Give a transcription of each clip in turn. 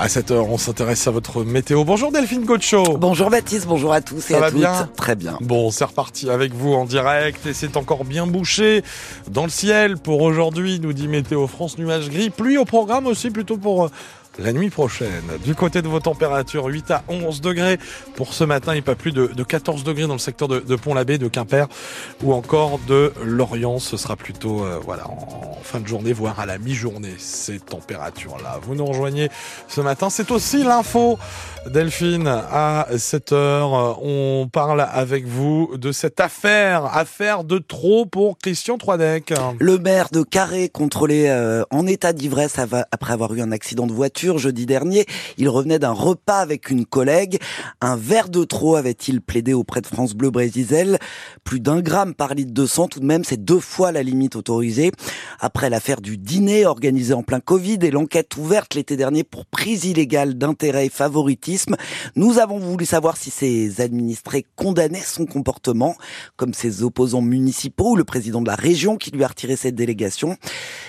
À cette heure, on s'intéresse à votre météo. Bonjour Delphine Gocho. Bonjour Baptiste, bonjour à tous et Ça à va toutes. bien? Très bien. Bon, c'est reparti avec vous en direct et c'est encore bien bouché dans le ciel pour aujourd'hui, nous dit Météo France, nuages gris, pluie au programme aussi plutôt pour euh, la nuit prochaine. Du côté de vos températures, 8 à 11 degrés pour ce matin et pas plus de, de 14 degrés dans le secteur de, Pont-l'Abbé, de Quimper ou encore de Lorient. Ce sera plutôt euh, voilà en fin de journée, voire à la mi-journée, ces températures-là. Vous nous rejoignez ce matin, c'est aussi l'info. Delphine, à 7 heures, on parle avec vous de cette affaire, affaire de trop pour Christian Troidec. Le maire de Carré, contrôlé euh, en état d'ivresse après avoir eu un accident de voiture jeudi dernier, il revenait d'un repas avec une collègue. Un verre de trop avait-il plaidé auprès de France Bleu Brésil. Plus d'un gramme par litre de sang, tout de même, c'est deux fois la limite autorisée. Après l'affaire du dîner organisé en plein Covid et l'enquête ouverte l'été dernier pour prise illégale d'intérêt et favoritisme, nous avons voulu savoir si ces administrés condamnaient son comportement, comme ses opposants municipaux ou le président de la région qui lui a retiré cette délégation.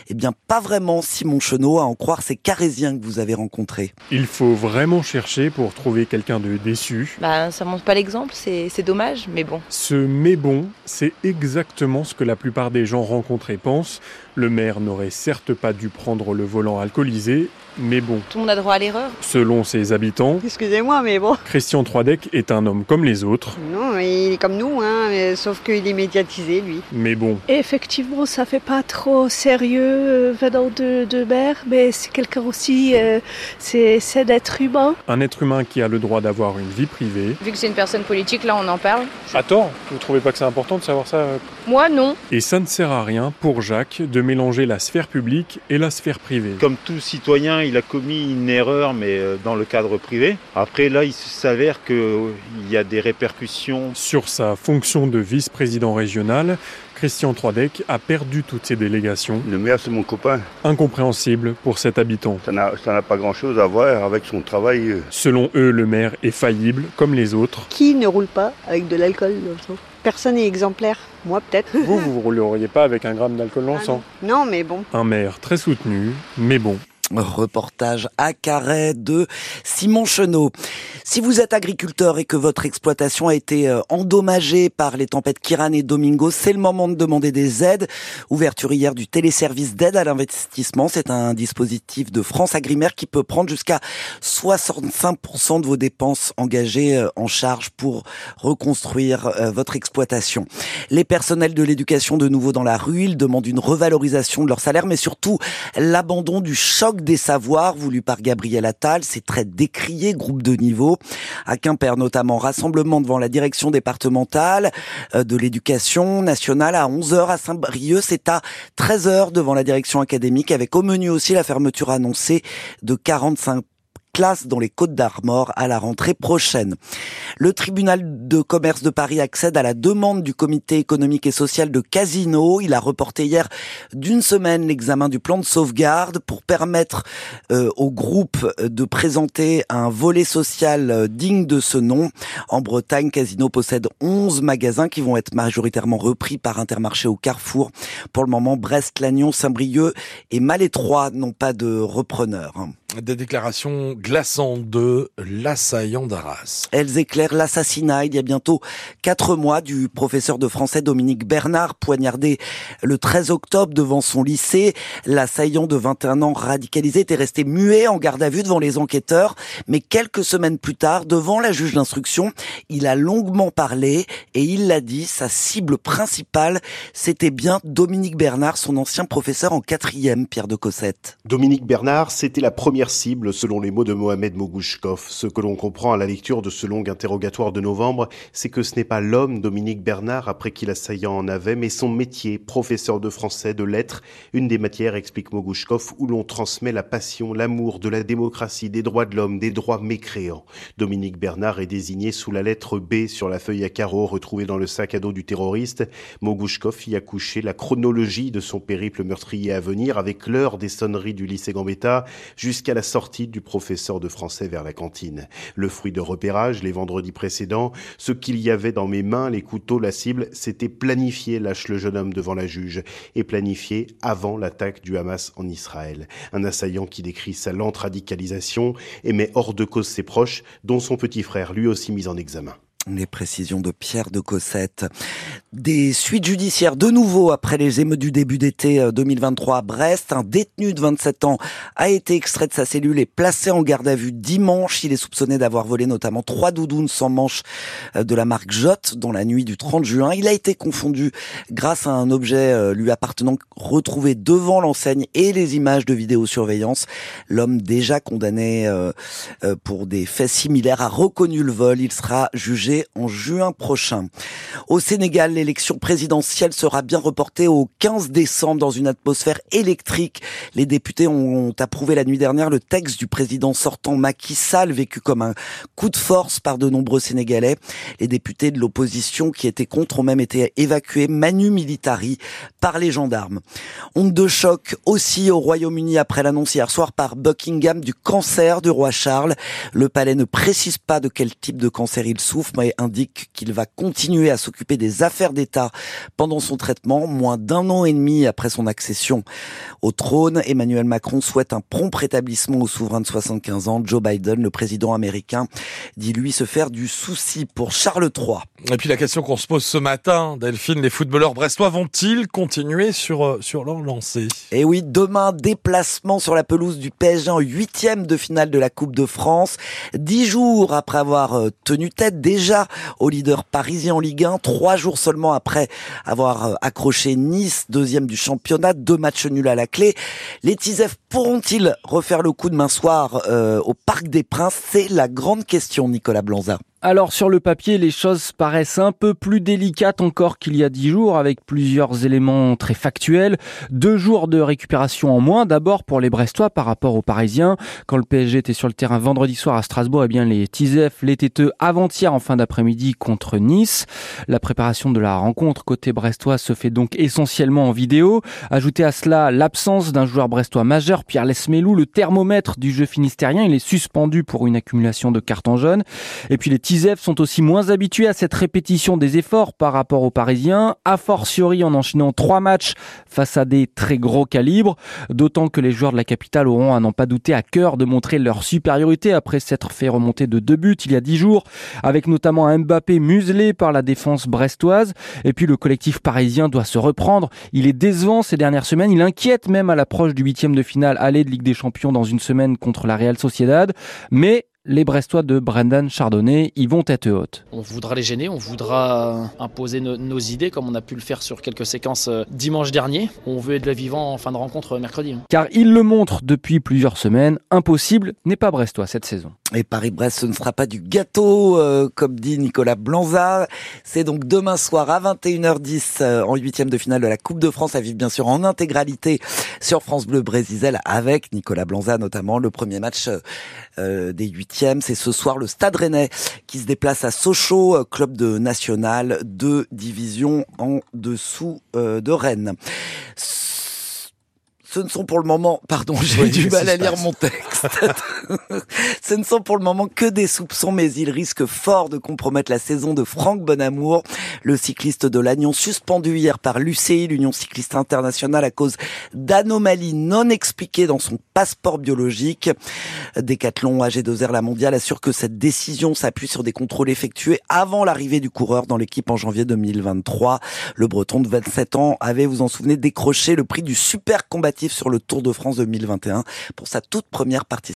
Eh bien, pas vraiment, Simon Chenot, à en croire ces Carésiens que vous avez rencontrés. Il faut vraiment chercher pour trouver quelqu'un de déçu. Bah, ça montre pas l'exemple, c'est c'est dommage, mais bon. Ce mais bon, c'est exactement ce que la plupart des gens rencontrés pensent. Le maire n'aurait certes pas dû prendre le volant alcoolisé, mais bon, Tout le monde a droit à l'erreur. selon ses habitants, Excusez-moi, mais bon. Christian Troidec est un homme comme les autres, Non, il est comme nous, hein, mais sauf qu'il est médiatisé, lui. mais bon, Effectivement, ça fait pas trop sérieux euh, venant de, de mère, mais c'est quelqu'un aussi, euh, c'est c'est d'être humain. un être humain qui a le droit d'avoir une vie privée. Vu que c'est une personne politique, là on en parle. À tort, vous trouvez pas que c'est important de savoir ça euh Moi non. Et ça ne sert à rien pour Jacques de mélanger la sphère publique et la sphère privée. Comme tout citoyen, il a commis une erreur, mais euh, dans le cadre privé. Après, là, il s'avère qu'il y a des répercussions. Sur sa fonction de vice-président régional, Christian Troidec a perdu toutes ses délégations. Le maire, c'est mon copain. Incompréhensible pour cet habitant. Ça n'a pas grand-chose à voir avec son travail. euh. Selon eux, le maire est faillible, comme les autres. Qui ne roule pas avec de l'alcool dans le sang? Personne n'est exemplaire. Moi, peut-être. Vous, vous ne rouleriez pas avec un gramme d'alcool dans le Ah sang? Non, mais bon. Un maire très soutenu, mais bon. Reportage à Carré de Simon Chenot. Si vous êtes agriculteur et que votre exploitation a été euh, endommagée par les tempêtes Kiran et Domingo, c'est le moment de demander des aides. Ouverture hier du téléservice d'aide à l'investissement. C'est un dispositif de France Agrimaire qui peut prendre jusqu'à 65% de vos dépenses engagées euh, en charge pour reconstruire euh, votre exploitation. Les personnels de l'éducation de nouveau dans la rue, ils demandent une revalorisation de leur salaire, mais surtout l'abandon du choc des savoirs voulu par Gabriel Attal. C'est très décrié, groupe de niveau. À Quimper notamment, rassemblement devant la direction départementale euh, de l'éducation nationale à 11h à Saint-Brieuc. C'est à 13h devant la direction académique avec au menu aussi la fermeture annoncée de 45 classes dans les Côtes d'Armor à la rentrée prochaine. Le tribunal de commerce de Paris accède à la demande du comité économique et social de Casino. Il a reporté hier d'une semaine l'examen du plan de sauvegarde pour permettre euh, au groupe de présenter un volet social euh, digne de ce nom. En Bretagne, Casino possède 11 magasins qui vont être majoritairement repris par Intermarché au Carrefour. Pour le moment, Brest, Lannion, Saint-Brieuc et Malétroit n'ont pas de repreneur. Des déclarations glaçantes de l'assaillant d'Arras. Elles éclairent l'assassinat il y a bientôt quatre mois du professeur de français Dominique Bernard poignardé le 13 octobre devant son lycée. L'assaillant de 21 ans radicalisé était resté muet en garde à vue devant les enquêteurs, mais quelques semaines plus tard, devant la juge d'instruction, il a longuement parlé et il l'a dit, sa cible principale, c'était bien Dominique Bernard, son ancien professeur en quatrième, Pierre de Cossette. Dominique Bernard, c'était la première cible selon les mots de Mohamed Mogouchkov. Ce que l'on comprend à la lecture de ce long interrogatoire de novembre, c'est que ce n'est pas l'homme Dominique Bernard après qui l'assaillant en avait, mais son métier, professeur de français, de lettres, une des matières, explique Mogouchkov, où l'on transmet la passion, l'amour de la démocratie, des droits de l'homme, des droits mécréants. Dominique Bernard est désigné sous la lettre B sur la feuille à carreaux retrouvée dans le sac à dos du terroriste. Mogouchkov y a couché la chronologie de son périple meurtrier à venir avec l'heure des sonneries du lycée Gambetta jusqu'à jusqu'à la sortie du professeur de français vers la cantine. Le fruit de repérage, les vendredis précédents, ce qu'il y avait dans mes mains, les couteaux, la cible, c'était planifié, lâche le jeune homme devant la juge, et planifié avant l'attaque du Hamas en Israël. Un assaillant qui décrit sa lente radicalisation et met hors de cause ses proches, dont son petit frère, lui aussi mis en examen. Les précisions de Pierre de Cossette. Des suites judiciaires de nouveau après les émeutes du début d'été 2023 euh, à Brest. Un détenu de 27 ans a été extrait de sa cellule et placé en garde à vue dimanche. Il est soupçonné d'avoir volé notamment trois doudounes sans manche euh, de la marque Jot dans la nuit du 30 juin. Il a été confondu grâce à un objet euh, lui appartenant retrouvé devant l'enseigne et les images de vidéosurveillance. L'homme déjà condamné pour des faits similaires a reconnu le vol. Il sera jugé en juin prochain. Au Sénégal, l'élection présidentielle sera bien reportée au 15 décembre dans une atmosphère électrique. Les députés ont approuvé la nuit dernière le texte du président sortant Macky Sall, vécu comme un coup de force par de nombreux Sénégalais. Les députés de l'opposition qui étaient contre ont même été évacués manu militari par les gendarmes. Onde de choc aussi au Royaume-Uni après l'annonce hier soir par Buckingham du cancer du roi Charles. Le palais ne précise pas de quel type de cancer il souffre, indique qu'il va continuer à s'occuper des affaires d'État pendant son traitement, moins d'un an et demi après son accession au trône. Emmanuel Macron souhaite un prompt rétablissement au souverain de 75 ans. Joe Biden, le président américain, dit lui se faire du souci pour Charles III. Et puis la question qu'on se pose ce matin, Delphine, les footballeurs brestois vont-ils continuer sur, euh, sur leur lancée? Et eh oui, demain, déplacement sur la pelouse du PSG en huitième de finale de la Coupe de France. Dix jours après avoir euh, tenu tête déjà au leader parisien en Ligue 1, trois jours seulement après avoir euh, accroché Nice, deuxième du championnat, deux matchs nuls à la clé. Les Tisef pourront-ils refaire le coup de main soir au Parc des Princes? C'est la grande question, Nicolas Blanza. Alors sur le papier, les choses paraissent un peu plus délicates encore qu'il y a dix jours, avec plusieurs éléments très factuels. Deux jours de récupération en moins, d'abord pour les Brestois par rapport aux Parisiens. Quand le PSG était sur le terrain vendredi soir à Strasbourg, eh bien les Tisef l'étaient avant-hier en fin d'après-midi contre Nice. La préparation de la rencontre côté brestois se fait donc essentiellement en vidéo. Ajoutez à cela l'absence d'un joueur brestois majeur, Pierre Lesmelou, le thermomètre du jeu finistérien. Il est suspendu pour une accumulation de cartons jaunes. Et puis les Tisef sont aussi moins habitués à cette répétition des efforts par rapport aux Parisiens, a fortiori en enchaînant trois matchs face à des très gros calibres, d'autant que les joueurs de la capitale auront à n'en pas douter à cœur de montrer leur supériorité après s'être fait remonter de deux buts il y a dix jours, avec notamment un Mbappé muselé par la défense brestoise. Et puis le collectif parisien doit se reprendre. Il est décevant ces dernières semaines, il inquiète même à l'approche du huitième de finale aller de Ligue des Champions dans une semaine contre la Real Sociedad. Mais les Brestois de Brendan Chardonnay y vont tête haute. On voudra les gêner, on voudra imposer nos idées comme on a pu le faire sur quelques séquences euh, dimanche dernier. On veut être la vivant en fin de rencontre euh, mercredi. Car il le montre depuis plusieurs semaines, impossible n'est pas Brestois cette saison. Et Paris-Brest, ce ne sera pas du gâteau, euh, comme dit Nicolas Blanza. C'est donc demain soir à 21h10 en huitième de finale de la Coupe de France à vivre bien sûr en intégralité sur France Bleu Brésil avec Nicolas Blanza notamment. Le premier match des huitièmes c'est ce soir le Stade Rennais qui se déplace à Sochaux, euh, club de national, de division en dessous euh, de Rennes. Ce ne sont pour le moment, pardon, j'ai du mal à lire mon texte. Ce ne sont pour le moment que des soupçons, mais ils risquent fort de compromettre la saison de Franck Bonamour, le cycliste de l'Agnon suspendu hier par l'UCI, l'Union cycliste internationale, à cause d'anomalies non expliquées dans son passeport biologique. Decathlon AG2R La Mondiale assure que cette décision s'appuie sur des contrôles effectués avant l'arrivée du coureur dans l'équipe en janvier 2023. Le Breton de 27 ans avait, vous en souvenez, décroché le prix du super sur le Tour de France 2021 pour sa toute première participation